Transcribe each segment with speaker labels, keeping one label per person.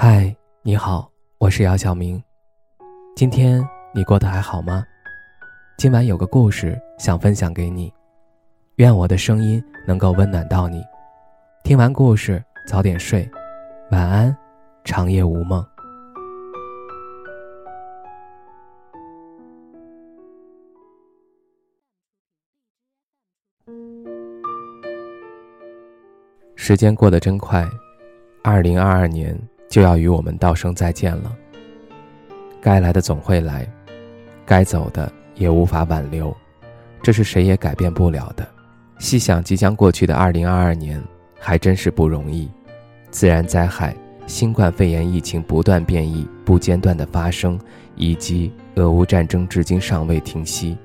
Speaker 1: 嗨，你好，我是姚晓明。今天你过得还好吗？今晚有个故事想分享给你，愿我的声音能够温暖到你。听完故事早点睡，晚安，长夜无梦。时间过得真快，二零二二年。就要与我们道声再见了。该来的总会来，该走的也无法挽留，这是谁也改变不了的。细想即将过去的二零二二年，还真是不容易。自然灾害、新冠肺炎疫情不断变异、不间断的发生，以及俄乌战争至今尚未停息，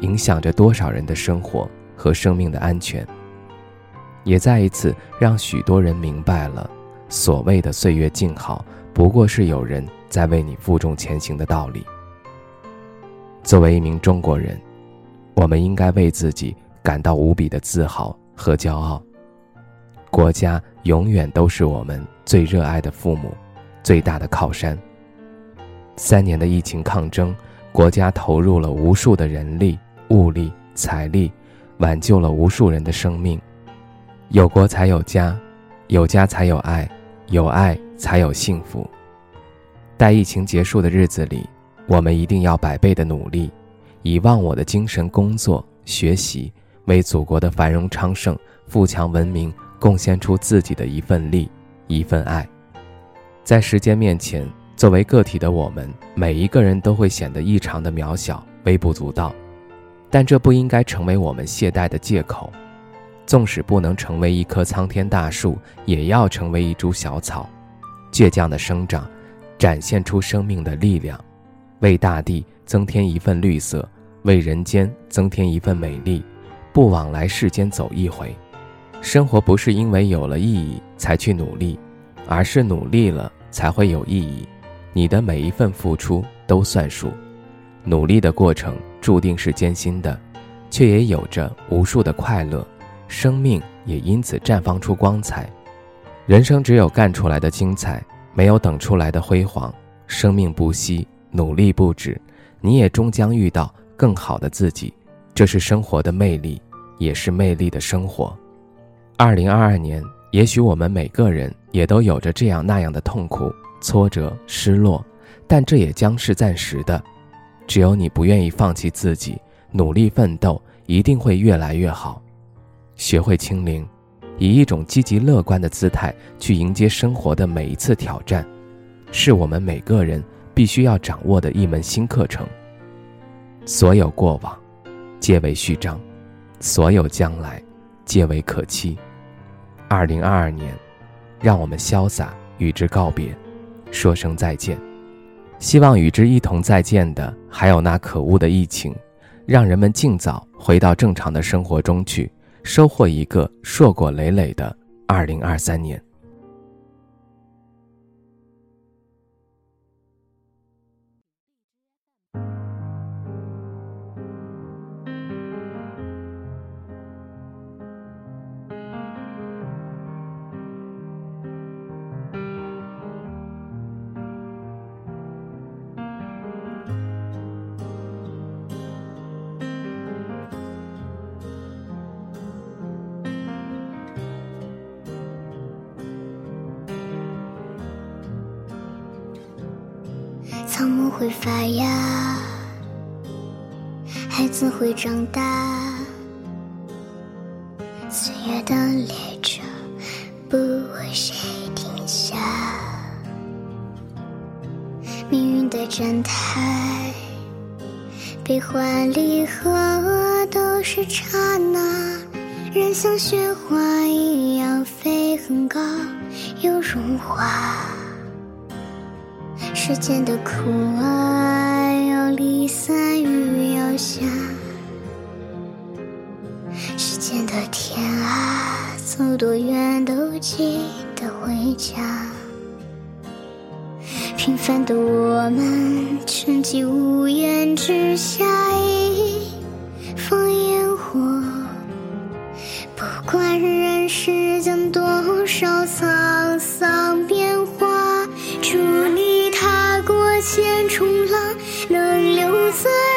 Speaker 1: 影响着多少人的生活和生命的安全，也再一次让许多人明白了。所谓的岁月静好，不过是有人在为你负重前行的道理。作为一名中国人，我们应该为自己感到无比的自豪和骄傲。国家永远都是我们最热爱的父母，最大的靠山。三年的疫情抗争，国家投入了无数的人力、物力、财力，挽救了无数人的生命。有国才有家，有家才有爱。有爱才有幸福。待疫情结束的日子里，我们一定要百倍的努力，以忘我的精神工作学习，为祖国的繁荣昌盛、富强文明贡献出自己的一份力、一份爱。在时间面前，作为个体的我们，每一个人都会显得异常的渺小、微不足道，但这不应该成为我们懈怠的借口。纵使不能成为一棵苍天大树，也要成为一株小草，倔强的生长，展现出生命的力量，为大地增添一份绿色，为人间增添一份美丽。不枉来世间走一回。生活不是因为有了意义才去努力，而是努力了才会有意义。你的每一份付出都算数。努力的过程注定是艰辛的，却也有着无数的快乐。生命也因此绽放出光彩，人生只有干出来的精彩，没有等出来的辉煌。生命不息，努力不止，你也终将遇到更好的自己。这是生活的魅力，也是魅力的生活。二零二二年，也许我们每个人也都有着这样那样的痛苦、挫折、失落，但这也将是暂时的。只有你不愿意放弃自己，努力奋斗，一定会越来越好。学会清零，以一种积极乐观的姿态去迎接生活的每一次挑战，是我们每个人必须要掌握的一门新课程。所有过往，皆为序章；所有将来，皆为可期。二零二二年，让我们潇洒与之告别，说声再见。希望与之一同再见的，还有那可恶的疫情，让人们尽早回到正常的生活中去。收获一个硕果累累的二零二三年。
Speaker 2: 会发芽，孩子会长大。岁月的列车不为谁停下，命运的站台，悲欢离合都是刹那。人像雪花一样飞很高，又融化。世间的苦啊，要离散雨要下；世间的天啊，走多远都记得回家。平凡的我们，沉寂屋檐之下，一放烟火。不管人世间多少沧千重浪能留在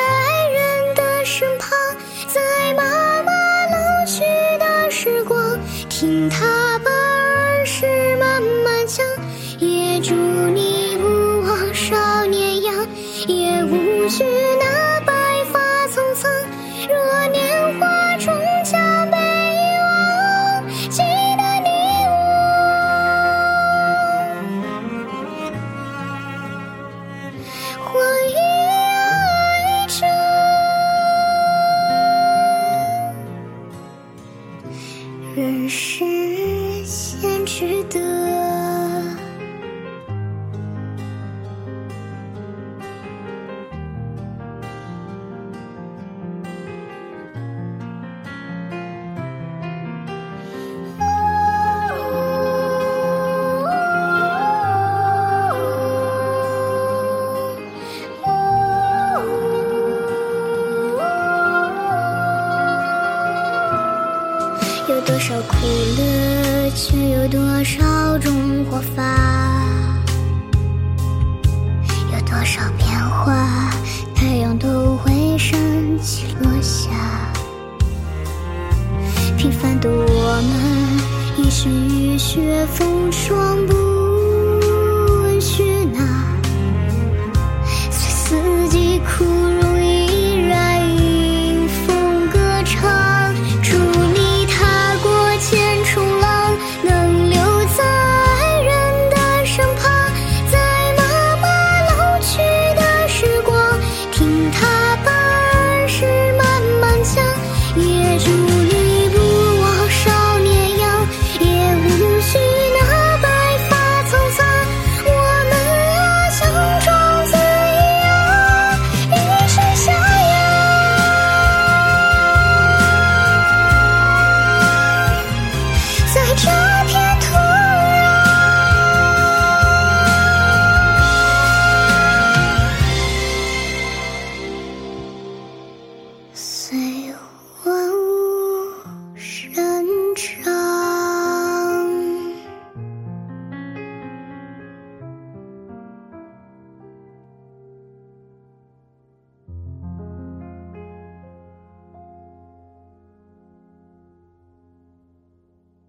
Speaker 2: 雪风霜